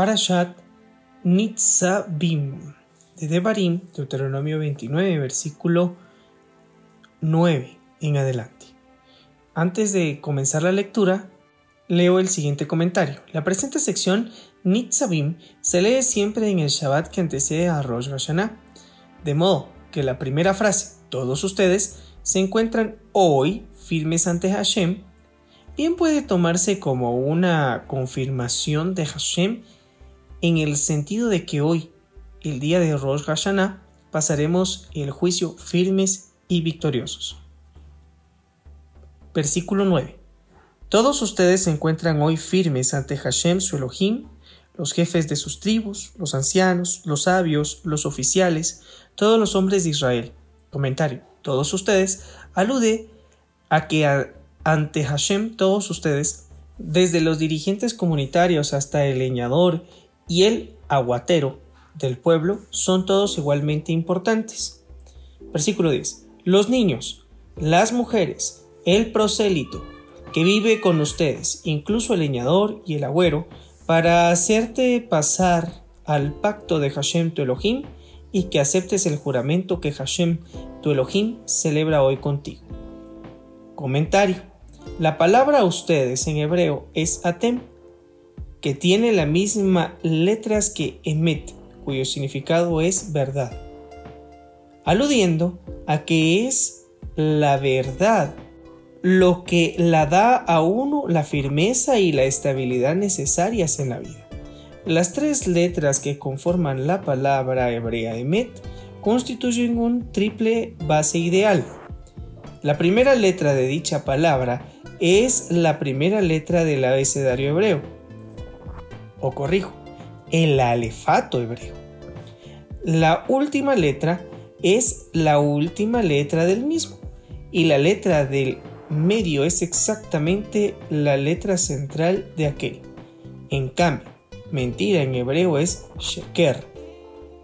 Parashat Nitzabim de Devarim, Deuteronomio 29, versículo 9 en adelante. Antes de comenzar la lectura, leo el siguiente comentario. La presente sección Nitzabim se lee siempre en el Shabbat que antecede a Rosh Hashanah, de modo que la primera frase, todos ustedes, se encuentran hoy firmes ante Hashem, bien puede tomarse como una confirmación de Hashem en el sentido de que hoy, el día de Rosh Hashanah, pasaremos el juicio firmes y victoriosos. Versículo 9. Todos ustedes se encuentran hoy firmes ante Hashem su Elohim, los jefes de sus tribus, los ancianos, los sabios, los oficiales, todos los hombres de Israel. Comentario. Todos ustedes alude a que ante Hashem todos ustedes, desde los dirigentes comunitarios hasta el leñador y el aguatero del pueblo son todos igualmente importantes. Versículo 10. Los niños, las mujeres, el prosélito, que vive con ustedes, incluso el leñador y el agüero, para hacerte pasar al pacto de Hashem tu Elohim y que aceptes el juramento que Hashem tu Elohim celebra hoy contigo. Comentario. La palabra ustedes en hebreo es atem, que tiene la misma letras que emet, cuyo significado es verdad, aludiendo a que es la verdad lo que la da a uno la firmeza y la estabilidad necesarias en la vida. Las tres letras que conforman la palabra hebrea emet constituyen un triple base ideal. La primera letra de dicha palabra es la primera letra del abecedario hebreo, o corrijo, el alefato hebreo. La última letra es la última letra del mismo y la letra del medio es exactamente la letra central de aquel. En cambio, mentira en hebreo es sheker,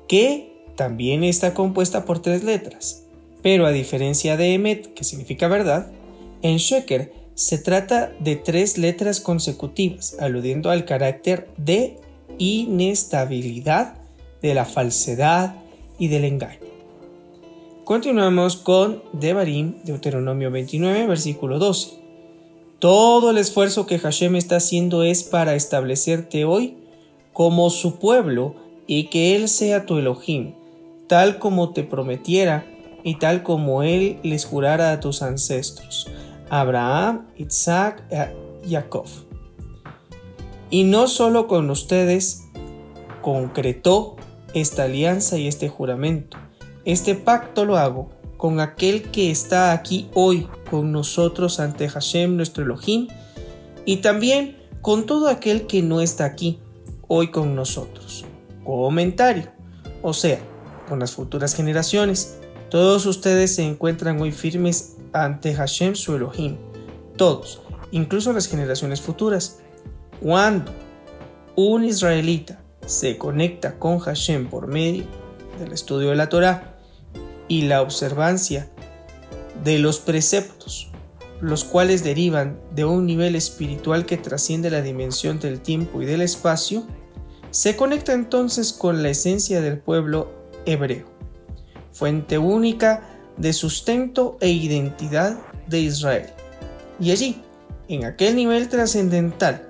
que también está compuesta por tres letras. Pero a diferencia de emet, que significa verdad, en sheker se trata de tres letras consecutivas, aludiendo al carácter de inestabilidad, de la falsedad y del engaño. Continuamos con Devarim, Deuteronomio 29, versículo 12. Todo el esfuerzo que Hashem está haciendo es para establecerte hoy como su pueblo y que Él sea tu Elohim, tal como te prometiera y tal como Él les jurara a tus ancestros Abraham, Isaac y Jacob. Y no solo con ustedes concretó esta alianza y este juramento. Este pacto lo hago con aquel que está aquí hoy con nosotros ante Hashem nuestro Elohim y también con todo aquel que no está aquí hoy con nosotros. Comentario. O sea, con las futuras generaciones. Todos ustedes se encuentran hoy firmes ante Hashem su Elohim. Todos, incluso las generaciones futuras. Cuando un israelita se conecta con Hashem por medio del estudio de la Torah y la observancia de los preceptos, los cuales derivan de un nivel espiritual que trasciende la dimensión del tiempo y del espacio, se conecta entonces con la esencia del pueblo hebreo, fuente única de sustento e identidad de Israel. Y allí, en aquel nivel trascendental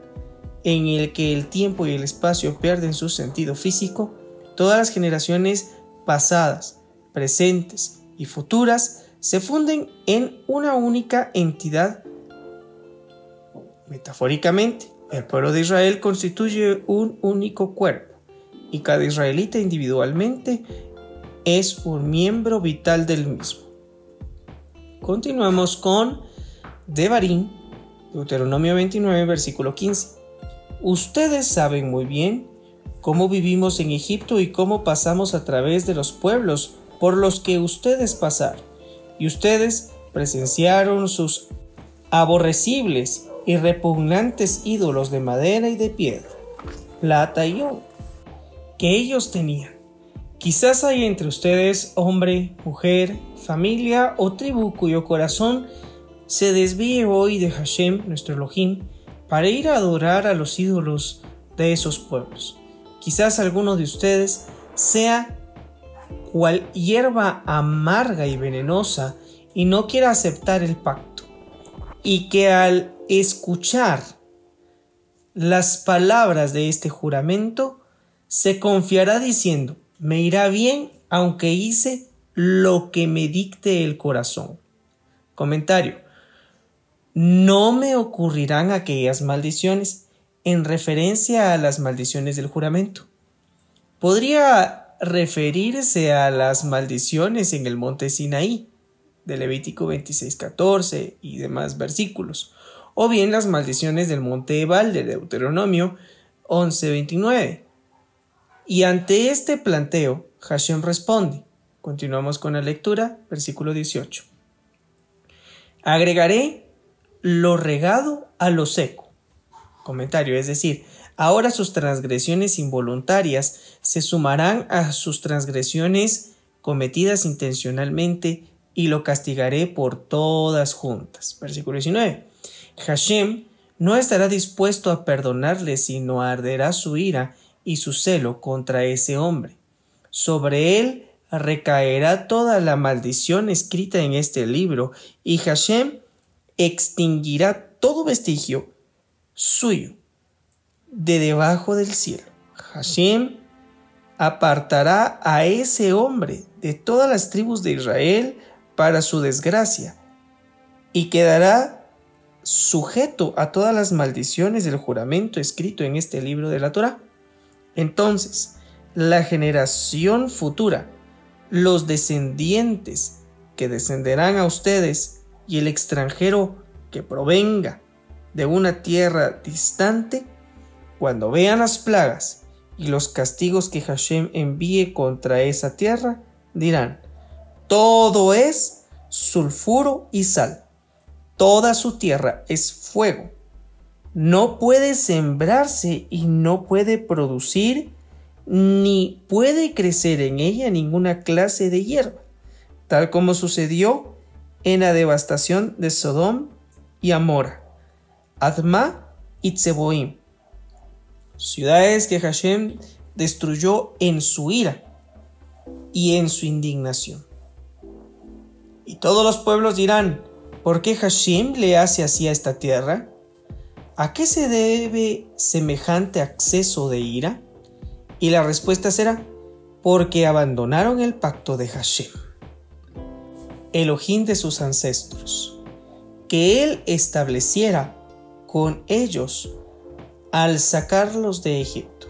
en el que el tiempo y el espacio pierden su sentido físico, todas las generaciones pasadas, presentes y futuras se funden en una única entidad. Metafóricamente, el pueblo de Israel constituye un único cuerpo y cada israelita individualmente es un miembro vital del mismo. Continuamos con Devarim, Deuteronomio 29, versículo 15. Ustedes saben muy bien cómo vivimos en Egipto y cómo pasamos a través de los pueblos por los que ustedes pasaron. Y ustedes presenciaron sus aborrecibles y repugnantes ídolos de madera y de piedra, plata y oro, que ellos tenían. Quizás hay entre ustedes hombre, mujer, familia o tribu cuyo corazón se desvíe hoy de Hashem, nuestro Elohim, para ir a adorar a los ídolos de esos pueblos. quizás alguno de ustedes sea cual hierba amarga y venenosa y no quiera aceptar el pacto, y que al escuchar las palabras de este juramento, se confiará diciendo, me irá bien aunque hice lo que me dicte el corazón. Comentario. No me ocurrirán aquellas maldiciones en referencia a las maldiciones del juramento. Podría referirse a las maldiciones en el monte Sinaí, de Levítico 26.14 y demás versículos, o bien las maldiciones del monte Ebal de Deuteronomio 11.29. Y ante este planteo, Hashem responde. Continuamos con la lectura, versículo 18. Agregaré lo regado a lo seco. Comentario, es decir, ahora sus transgresiones involuntarias se sumarán a sus transgresiones cometidas intencionalmente y lo castigaré por todas juntas. Versículo 19. Hashem no estará dispuesto a perdonarle, sino arderá su ira y su celo contra ese hombre. Sobre él recaerá toda la maldición escrita en este libro, y Hashem extinguirá todo vestigio suyo de debajo del cielo. Hashem apartará a ese hombre de todas las tribus de Israel para su desgracia, y quedará sujeto a todas las maldiciones del juramento escrito en este libro de la Torah. Entonces, la generación futura, los descendientes que descenderán a ustedes y el extranjero que provenga de una tierra distante, cuando vean las plagas y los castigos que Hashem envíe contra esa tierra, dirán, todo es sulfuro y sal, toda su tierra es fuego, no puede sembrarse y no puede producir, ni puede crecer en ella ninguna clase de hierba, tal como sucedió en la devastación de Sodom y Amora, Adma y Tseboim, ciudades que Hashem destruyó en su ira y en su indignación. Y todos los pueblos dirán, ¿por qué Hashem le hace así a esta tierra? ¿A qué se debe semejante acceso de ira? Y la respuesta será, porque abandonaron el pacto de Hashem, Elohim de sus ancestros, que él estableciera con ellos al sacarlos de Egipto.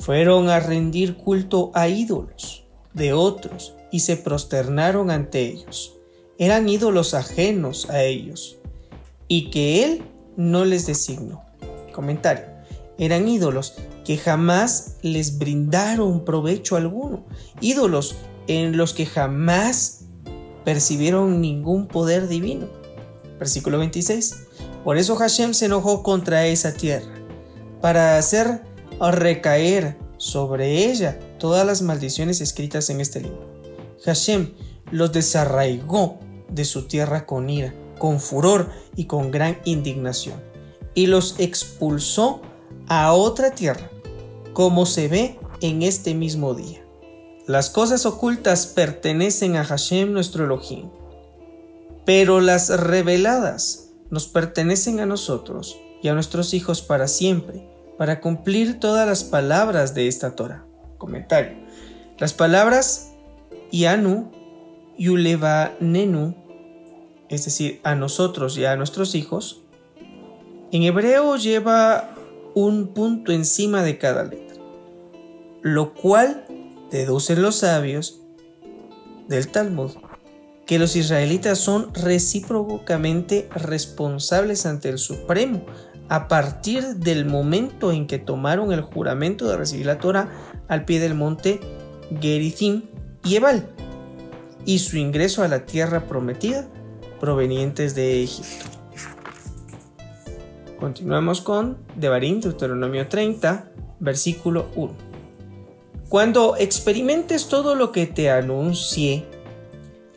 Fueron a rendir culto a ídolos de otros y se prosternaron ante ellos. Eran ídolos ajenos a ellos y que él no les designó. Comentario. Eran ídolos que jamás les brindaron provecho alguno. Ídolos en los que jamás percibieron ningún poder divino. Versículo 26. Por eso Hashem se enojó contra esa tierra, para hacer recaer sobre ella todas las maldiciones escritas en este libro. Hashem los desarraigó de su tierra con ira con furor y con gran indignación, y los expulsó a otra tierra, como se ve en este mismo día. Las cosas ocultas pertenecen a Hashem nuestro Elohim, pero las reveladas nos pertenecen a nosotros y a nuestros hijos para siempre, para cumplir todas las palabras de esta Torah. Comentario. Las palabras Yanu, Nenu es decir, a nosotros y a nuestros hijos, en hebreo lleva un punto encima de cada letra, lo cual deducen los sabios del Talmud que los israelitas son recíprocamente responsables ante el Supremo a partir del momento en que tomaron el juramento de recibir la Torah al pie del monte Gerizim y Ebal y su ingreso a la tierra prometida provenientes de Egipto. Continuamos con Devarim, Deuteronomio 30, versículo 1. Cuando experimentes todo lo que te anuncie,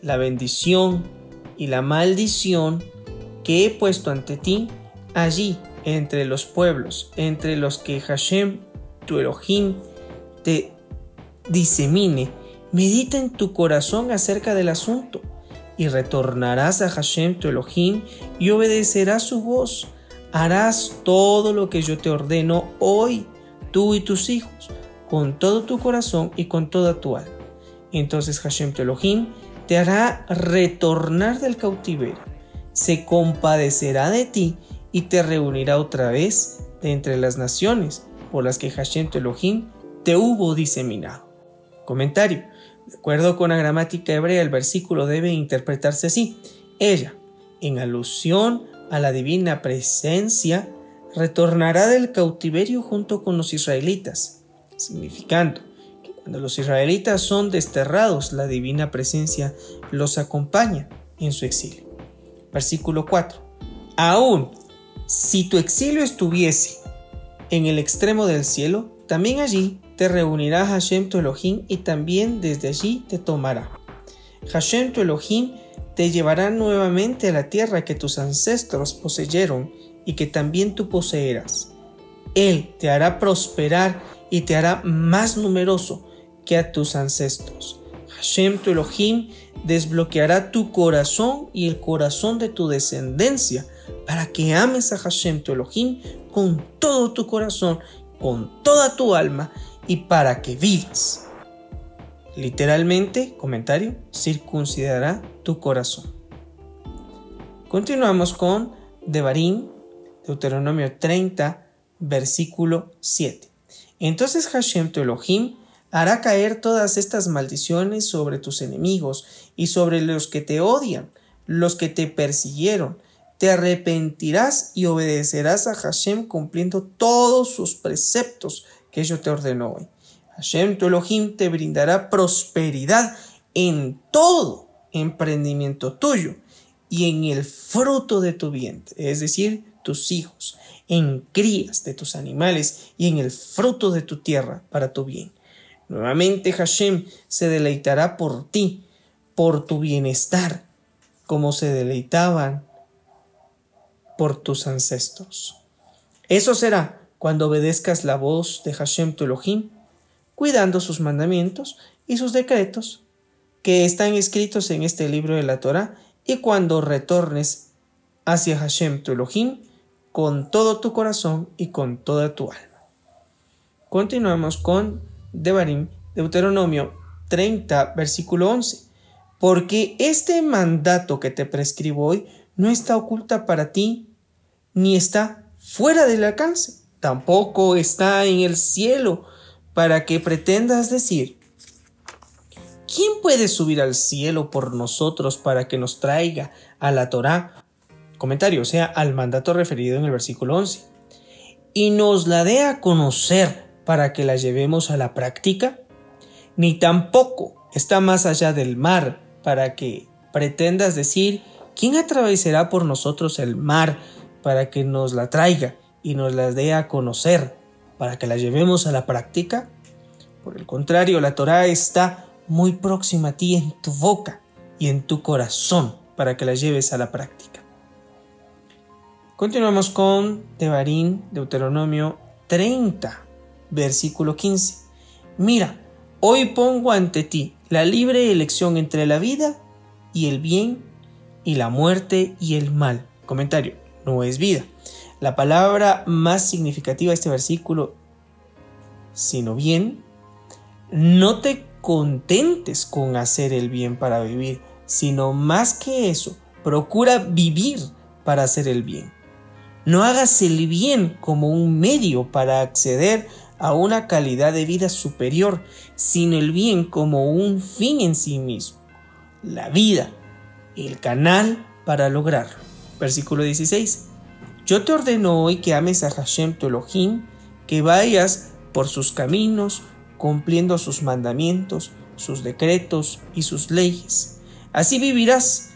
la bendición y la maldición que he puesto ante ti, allí entre los pueblos, entre los que Hashem tu Elohim, te disemine, medita en tu corazón acerca del asunto y retornarás a Hashem tu Elohim y obedecerás su voz. Harás todo lo que yo te ordeno hoy, tú y tus hijos, con todo tu corazón y con toda tu alma. Entonces Hashem tu Elohim te hará retornar del cautiverio, se compadecerá de ti y te reunirá otra vez de entre las naciones por las que Hashem tu Elohim te hubo diseminado. Comentario. De acuerdo con la gramática hebrea, el versículo debe interpretarse así. Ella, en alusión a la divina presencia, retornará del cautiverio junto con los israelitas, significando que cuando los israelitas son desterrados, la divina presencia los acompaña en su exilio. Versículo 4. Aún si tu exilio estuviese en el extremo del cielo, también allí te reunirá Hashem tu Elohim y también desde allí te tomará. Hashem tu Elohim te llevará nuevamente a la tierra que tus ancestros poseyeron y que también tú poseerás. Él te hará prosperar y te hará más numeroso que a tus ancestros. Hashem tu Elohim desbloqueará tu corazón y el corazón de tu descendencia para que ames a Hashem tu Elohim con todo tu corazón, con toda tu alma y para que vivas. Literalmente, comentario, circuncidará tu corazón. Continuamos con Devarim, Deuteronomio 30, versículo 7. Entonces Hashem tu Elohim hará caer todas estas maldiciones sobre tus enemigos y sobre los que te odian, los que te persiguieron. Te arrepentirás y obedecerás a Hashem cumpliendo todos sus preceptos que yo te ordeno hoy. Hashem tu Elohim te brindará prosperidad en todo emprendimiento tuyo y en el fruto de tu vientre, es decir, tus hijos, en crías de tus animales y en el fruto de tu tierra para tu bien. Nuevamente Hashem se deleitará por ti, por tu bienestar, como se deleitaban por tus ancestros. Eso será cuando obedezcas la voz de Hashem tu Elohim, cuidando sus mandamientos y sus decretos que están escritos en este libro de la Torah, y cuando retornes hacia Hashem tu Elohim con todo tu corazón y con toda tu alma. Continuamos con Devarim, Deuteronomio 30, versículo 11. Porque este mandato que te prescribo hoy no está oculta para ti, ni está fuera del alcance tampoco está en el cielo para que pretendas decir, ¿quién puede subir al cielo por nosotros para que nos traiga a la Torá? Comentario, o sea, al mandato referido en el versículo 11. Y nos la dé a conocer para que la llevemos a la práctica, ni tampoco está más allá del mar para que pretendas decir, ¿quién atravesará por nosotros el mar para que nos la traiga? Y nos las dé a conocer para que la llevemos a la práctica? Por el contrario, la Torah está muy próxima a ti en tu boca y en tu corazón para que la lleves a la práctica. Continuamos con Tebarín, Deuteronomio 30, versículo 15. Mira, hoy pongo ante ti la libre elección entre la vida y el bien y la muerte y el mal. Comentario, no es vida. La palabra más significativa de este versículo, sino bien, no te contentes con hacer el bien para vivir, sino más que eso, procura vivir para hacer el bien. No hagas el bien como un medio para acceder a una calidad de vida superior, sino el bien como un fin en sí mismo. La vida, el canal para lograrlo. Versículo 16. Yo te ordeno hoy que ames a Hashem tu Elohim, que vayas por sus caminos, cumpliendo sus mandamientos, sus decretos y sus leyes. Así vivirás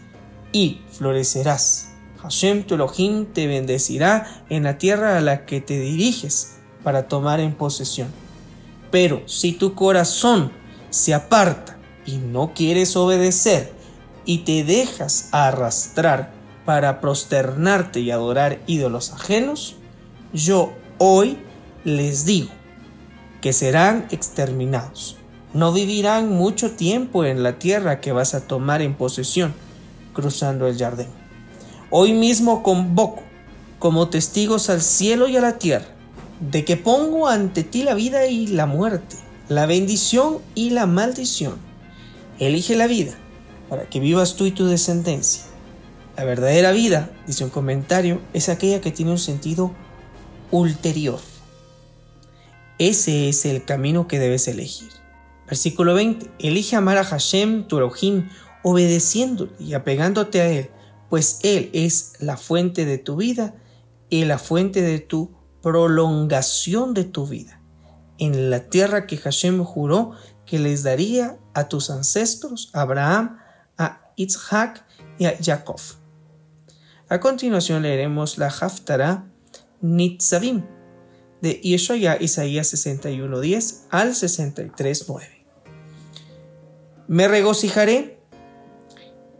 y florecerás. Hashem tu Elohim te bendecirá en la tierra a la que te diriges para tomar en posesión. Pero si tu corazón se aparta y no quieres obedecer y te dejas arrastrar para prosternarte y adorar ídolos ajenos, yo hoy les digo, que serán exterminados. No vivirán mucho tiempo en la tierra que vas a tomar en posesión, cruzando el jardín. Hoy mismo convoco como testigos al cielo y a la tierra, de que pongo ante ti la vida y la muerte, la bendición y la maldición. Elige la vida, para que vivas tú y tu descendencia. La verdadera vida, dice un comentario, es aquella que tiene un sentido ulterior. Ese es el camino que debes elegir. Versículo 20. Elige amar a Hashem, tu Elohim, obedeciéndole y apegándote a Él, pues Él es la fuente de tu vida y la fuente de tu prolongación de tu vida, en la tierra que Hashem juró que les daría a tus ancestros, Abraham, a Isaac y a Jacob. A continuación leeremos la Haftarah Nitzavim de Yeshaya Isaías 61.10 al 63.9. Me regocijaré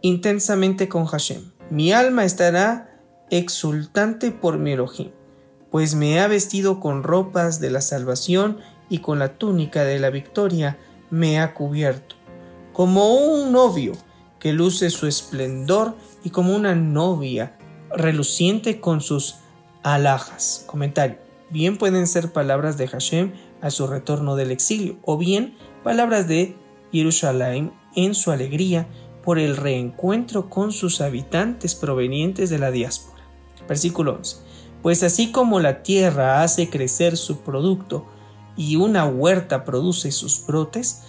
intensamente con Hashem. Mi alma estará exultante por mi Elohim, pues me ha vestido con ropas de la salvación y con la túnica de la victoria me ha cubierto, como un novio que luce su esplendor y como una novia reluciente con sus alhajas. Comentario. Bien pueden ser palabras de Hashem a su retorno del exilio, o bien palabras de Jerusalén en su alegría por el reencuentro con sus habitantes provenientes de la diáspora. Versículo 11. Pues así como la tierra hace crecer su producto y una huerta produce sus brotes,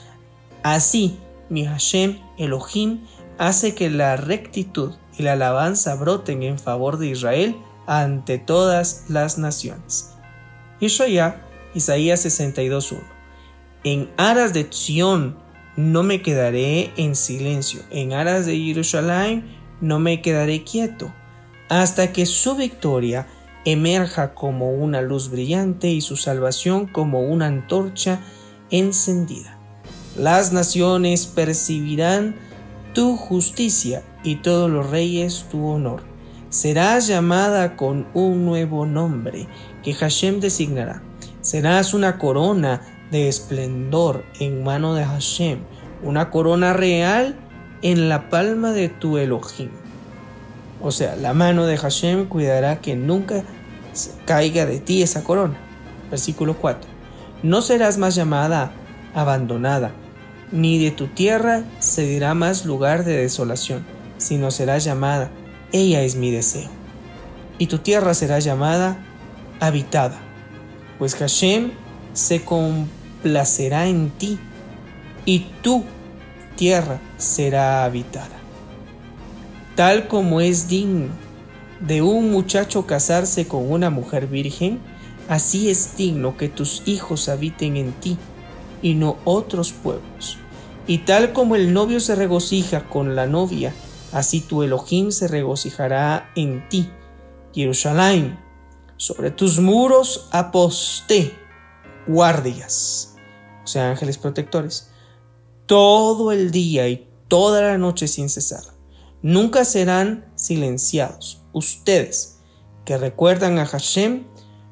así mi Hashem Elohim hace que la rectitud y la alabanza broten en favor de Israel ante todas las naciones. Isaías 62.1 En aras de Sion no me quedaré en silencio, en aras de Jerusalén no me quedaré quieto, hasta que su victoria emerja como una luz brillante y su salvación como una antorcha encendida. Las naciones percibirán tu justicia y todos los reyes tu honor. Serás llamada con un nuevo nombre que Hashem designará. Serás una corona de esplendor en mano de Hashem, una corona real en la palma de tu Elohim. O sea, la mano de Hashem cuidará que nunca caiga de ti esa corona. Versículo 4. No serás más llamada abandonada, ni de tu tierra se dirá más lugar de desolación, sino será llamada, ella es mi deseo. Y tu tierra será llamada habitada, pues Hashem se complacerá en ti, y tu tierra será habitada. Tal como es digno de un muchacho casarse con una mujer virgen, así es digno que tus hijos habiten en ti y no otros pueblos. Y tal como el novio se regocija con la novia, así tu Elohim se regocijará en ti. Jerusalén, sobre tus muros aposté guardias, o sea, ángeles protectores, todo el día y toda la noche sin cesar. Nunca serán silenciados. Ustedes que recuerdan a Hashem,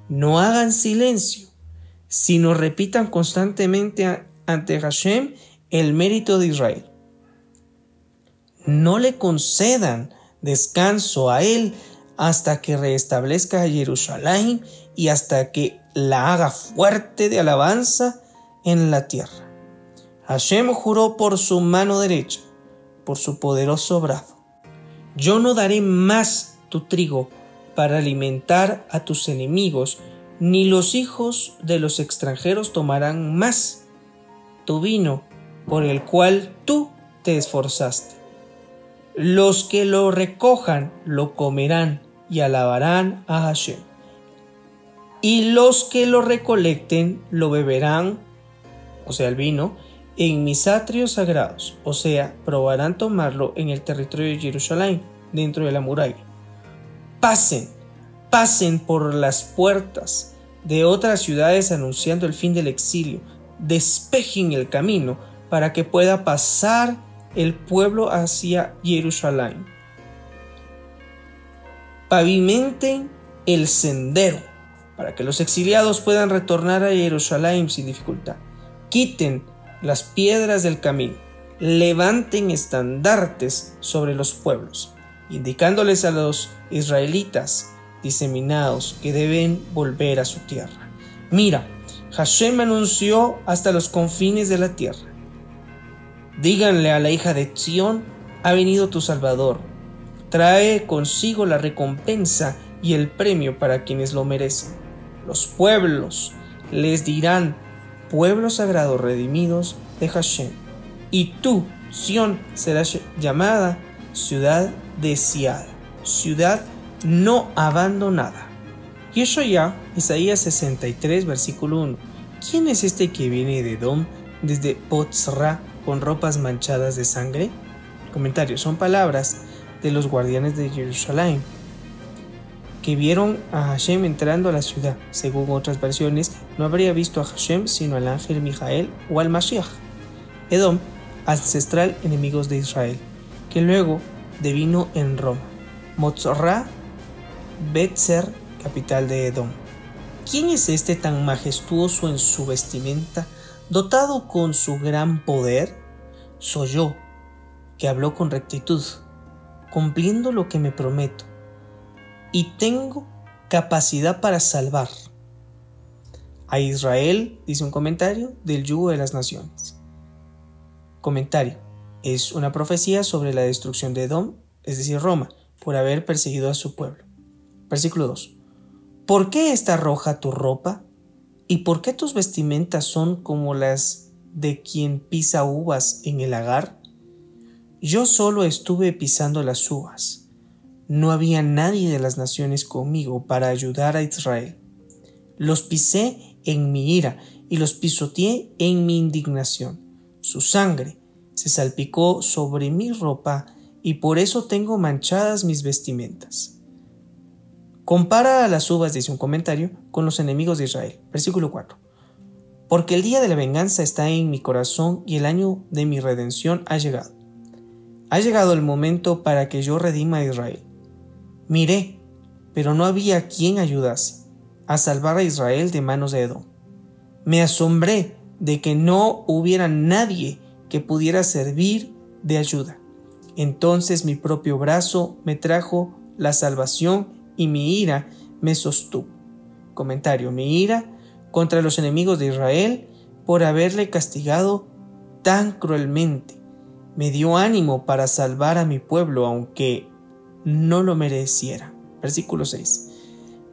no hagan silencio sino repitan constantemente ante Hashem el mérito de Israel. No le concedan descanso a él hasta que restablezca a Jerusalén y hasta que la haga fuerte de alabanza en la tierra. Hashem juró por su mano derecha, por su poderoso brazo. Yo no daré más tu trigo para alimentar a tus enemigos, ni los hijos de los extranjeros tomarán más tu vino por el cual tú te esforzaste. Los que lo recojan lo comerán y alabarán a Hashem. Y los que lo recolecten lo beberán, o sea, el vino, en mis atrios sagrados, o sea, probarán tomarlo en el territorio de Jerusalén, dentro de la muralla. Pasen pasen por las puertas de otras ciudades anunciando el fin del exilio, despejen el camino para que pueda pasar el pueblo hacia Jerusalén. Pavimenten el sendero para que los exiliados puedan retornar a Jerusalén sin dificultad. Quiten las piedras del camino, levanten estandartes sobre los pueblos, indicándoles a los israelitas diseminados que deben volver a su tierra. Mira, Hashem anunció hasta los confines de la tierra. Díganle a la hija de Zion, ha venido tu Salvador. Trae consigo la recompensa y el premio para quienes lo merecen. Los pueblos les dirán, pueblos sagrados redimidos de Hashem. Y tú, Sión, serás llamada ciudad deseada, ciudad no abandonada. Y eso ya, Isaías 63, versículo 1. ¿Quién es este que viene de Dom desde Potzra con ropas manchadas de sangre? Comentario, son palabras de los guardianes de Jerusalén que vieron a Hashem entrando a la ciudad. Según otras versiones, no habría visto a Hashem sino al ángel Mijael o al Mashiach. Edom, ancestral enemigos de Israel, que luego devino en Roma. Motzorra, Betzer, capital de Edom. ¿Quién es este tan majestuoso en su vestimenta, dotado con su gran poder? Soy yo, que habló con rectitud, cumpliendo lo que me prometo y tengo capacidad para salvar a Israel, dice un comentario, del yugo de las naciones. Comentario. Es una profecía sobre la destrucción de Edom, es decir, Roma, por haber perseguido a su pueblo. Versículo 2. ¿Por qué está roja tu ropa? ¿Y por qué tus vestimentas son como las de quien pisa uvas en el lagar? Yo solo estuve pisando las uvas no había nadie de las naciones conmigo para ayudar a Israel. Los pisé en mi ira y los pisoteé en mi indignación. Su sangre se salpicó sobre mi ropa y por eso tengo manchadas mis vestimentas. Compara a las uvas, dice un comentario, con los enemigos de Israel. Versículo 4. Porque el día de la venganza está en mi corazón y el año de mi redención ha llegado. Ha llegado el momento para que yo redima a Israel. Miré, pero no había quien ayudase a salvar a Israel de manos de Edom. Me asombré de que no hubiera nadie que pudiera servir de ayuda. Entonces mi propio brazo me trajo la salvación y mi ira me sostuvo. Comentario, mi ira contra los enemigos de Israel por haberle castigado tan cruelmente. Me dio ánimo para salvar a mi pueblo, aunque no lo mereciera. Versículo 6.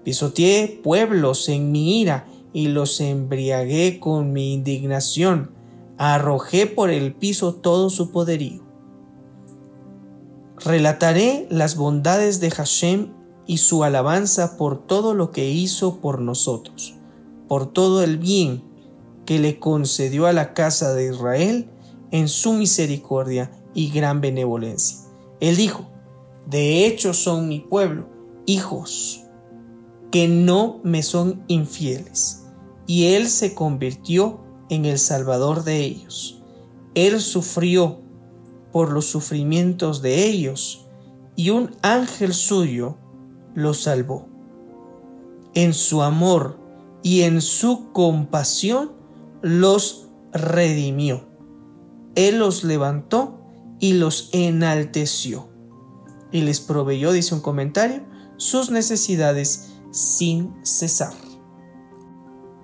Pisoteé pueblos en mi ira y los embriagué con mi indignación. Arrojé por el piso todo su poderío. Relataré las bondades de Hashem y su alabanza por todo lo que hizo por nosotros, por todo el bien que le concedió a la casa de Israel en su misericordia y gran benevolencia. Él dijo, de hecho son mi pueblo, hijos, que no me son infieles. Y Él se convirtió en el Salvador de ellos. Él sufrió por los sufrimientos de ellos y un ángel suyo los salvó. En su amor y en su compasión los redimió. Él los levantó y los enalteció y les proveyó, dice un comentario, sus necesidades sin cesar.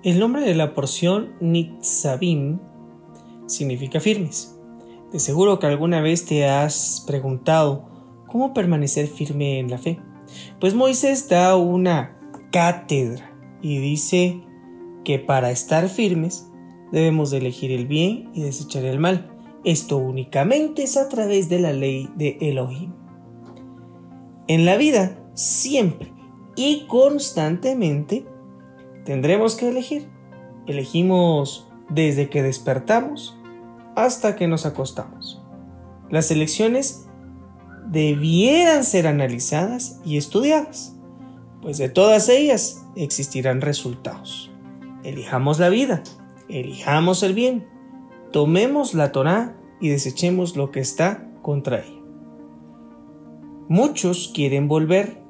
El nombre de la porción Nitzavim significa firmes. De seguro que alguna vez te has preguntado cómo permanecer firme en la fe. Pues Moisés da una cátedra y dice que para estar firmes debemos de elegir el bien y desechar el mal. Esto únicamente es a través de la ley de Elohim. En la vida, siempre y constantemente, tendremos que elegir. Elegimos desde que despertamos hasta que nos acostamos. Las elecciones debieran ser analizadas y estudiadas, pues de todas ellas existirán resultados. Elijamos la vida, elijamos el bien, tomemos la Torah y desechemos lo que está contra ella. Muchos quieren volver,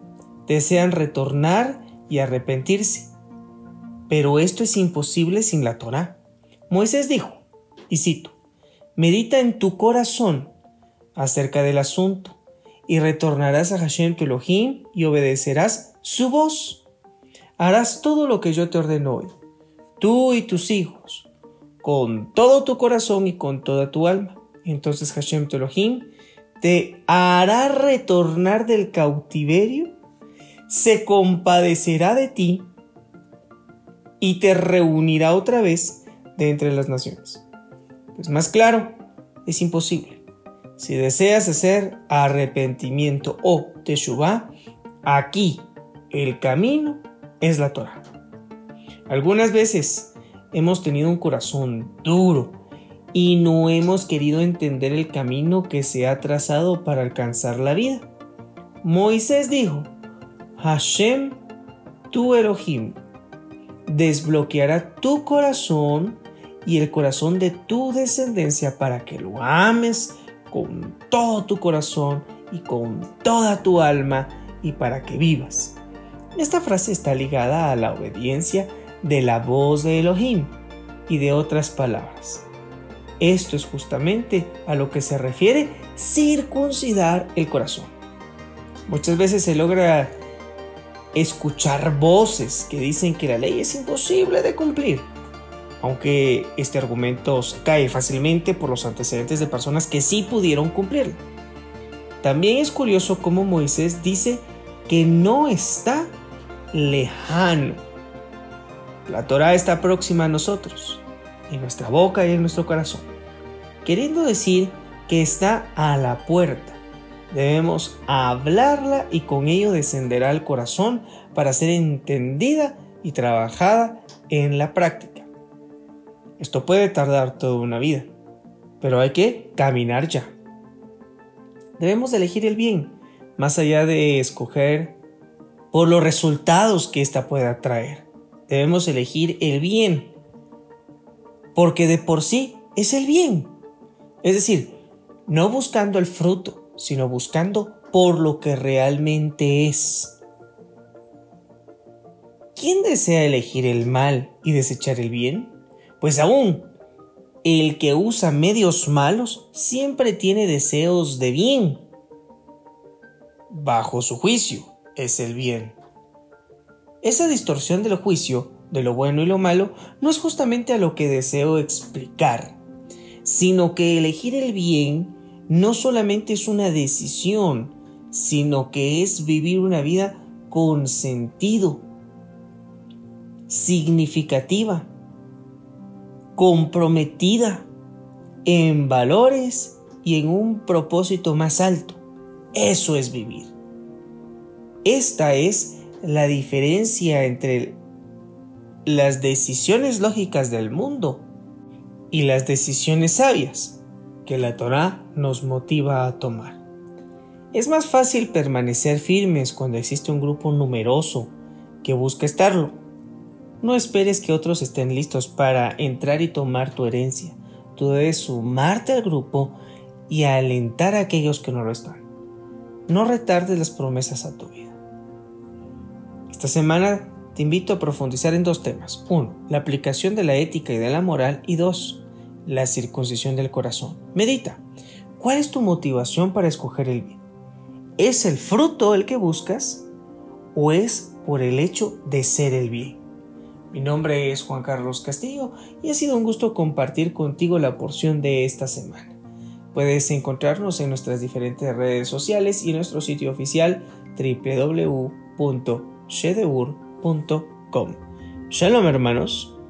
desean retornar y arrepentirse, pero esto es imposible sin la Torah. Moisés dijo, y cito, Medita en tu corazón acerca del asunto y retornarás a Hashem tu Elohim y obedecerás su voz. Harás todo lo que yo te ordeno hoy, tú y tus hijos, con todo tu corazón y con toda tu alma. Entonces Hashem tu Elohim te hará retornar del cautiverio, se compadecerá de ti y te reunirá otra vez de entre las naciones. Pues más claro, es imposible. Si deseas hacer arrepentimiento o teshuvah, aquí el camino es la Torah. Algunas veces hemos tenido un corazón duro y no hemos querido entender el camino que se ha trazado para alcanzar la vida. Moisés dijo, Hashem, tu Elohim, desbloqueará tu corazón y el corazón de tu descendencia para que lo ames con todo tu corazón y con toda tu alma y para que vivas. Esta frase está ligada a la obediencia de la voz de Elohim y de otras palabras. Esto es justamente a lo que se refiere circuncidar el corazón. Muchas veces se logra escuchar voces que dicen que la ley es imposible de cumplir, aunque este argumento cae fácilmente por los antecedentes de personas que sí pudieron cumplirlo. También es curioso cómo Moisés dice que no está lejano. La Torah está próxima a nosotros, en nuestra boca y en nuestro corazón, queriendo decir que está a la puerta Debemos hablarla y con ello descenderá al corazón para ser entendida y trabajada en la práctica. Esto puede tardar toda una vida, pero hay que caminar ya. Debemos elegir el bien, más allá de escoger por los resultados que ésta pueda traer. Debemos elegir el bien, porque de por sí es el bien. Es decir, no buscando el fruto, sino buscando por lo que realmente es. ¿Quién desea elegir el mal y desechar el bien? Pues aún, el que usa medios malos siempre tiene deseos de bien. Bajo su juicio es el bien. Esa distorsión del juicio, de lo bueno y lo malo, no es justamente a lo que deseo explicar, sino que elegir el bien no solamente es una decisión, sino que es vivir una vida con sentido, significativa, comprometida en valores y en un propósito más alto. Eso es vivir. Esta es la diferencia entre las decisiones lógicas del mundo y las decisiones sabias que la Torah nos motiva a tomar. Es más fácil permanecer firmes cuando existe un grupo numeroso que busca estarlo. No esperes que otros estén listos para entrar y tomar tu herencia. Tú debes sumarte al grupo y alentar a aquellos que no lo están. No retardes las promesas a tu vida. Esta semana te invito a profundizar en dos temas. Uno, la aplicación de la ética y de la moral. Y dos, la circuncisión del corazón. Medita, ¿cuál es tu motivación para escoger el bien? ¿Es el fruto el que buscas o es por el hecho de ser el bien? Mi nombre es Juan Carlos Castillo y ha sido un gusto compartir contigo la porción de esta semana. Puedes encontrarnos en nuestras diferentes redes sociales y en nuestro sitio oficial www.shedeur.com. Shalom hermanos.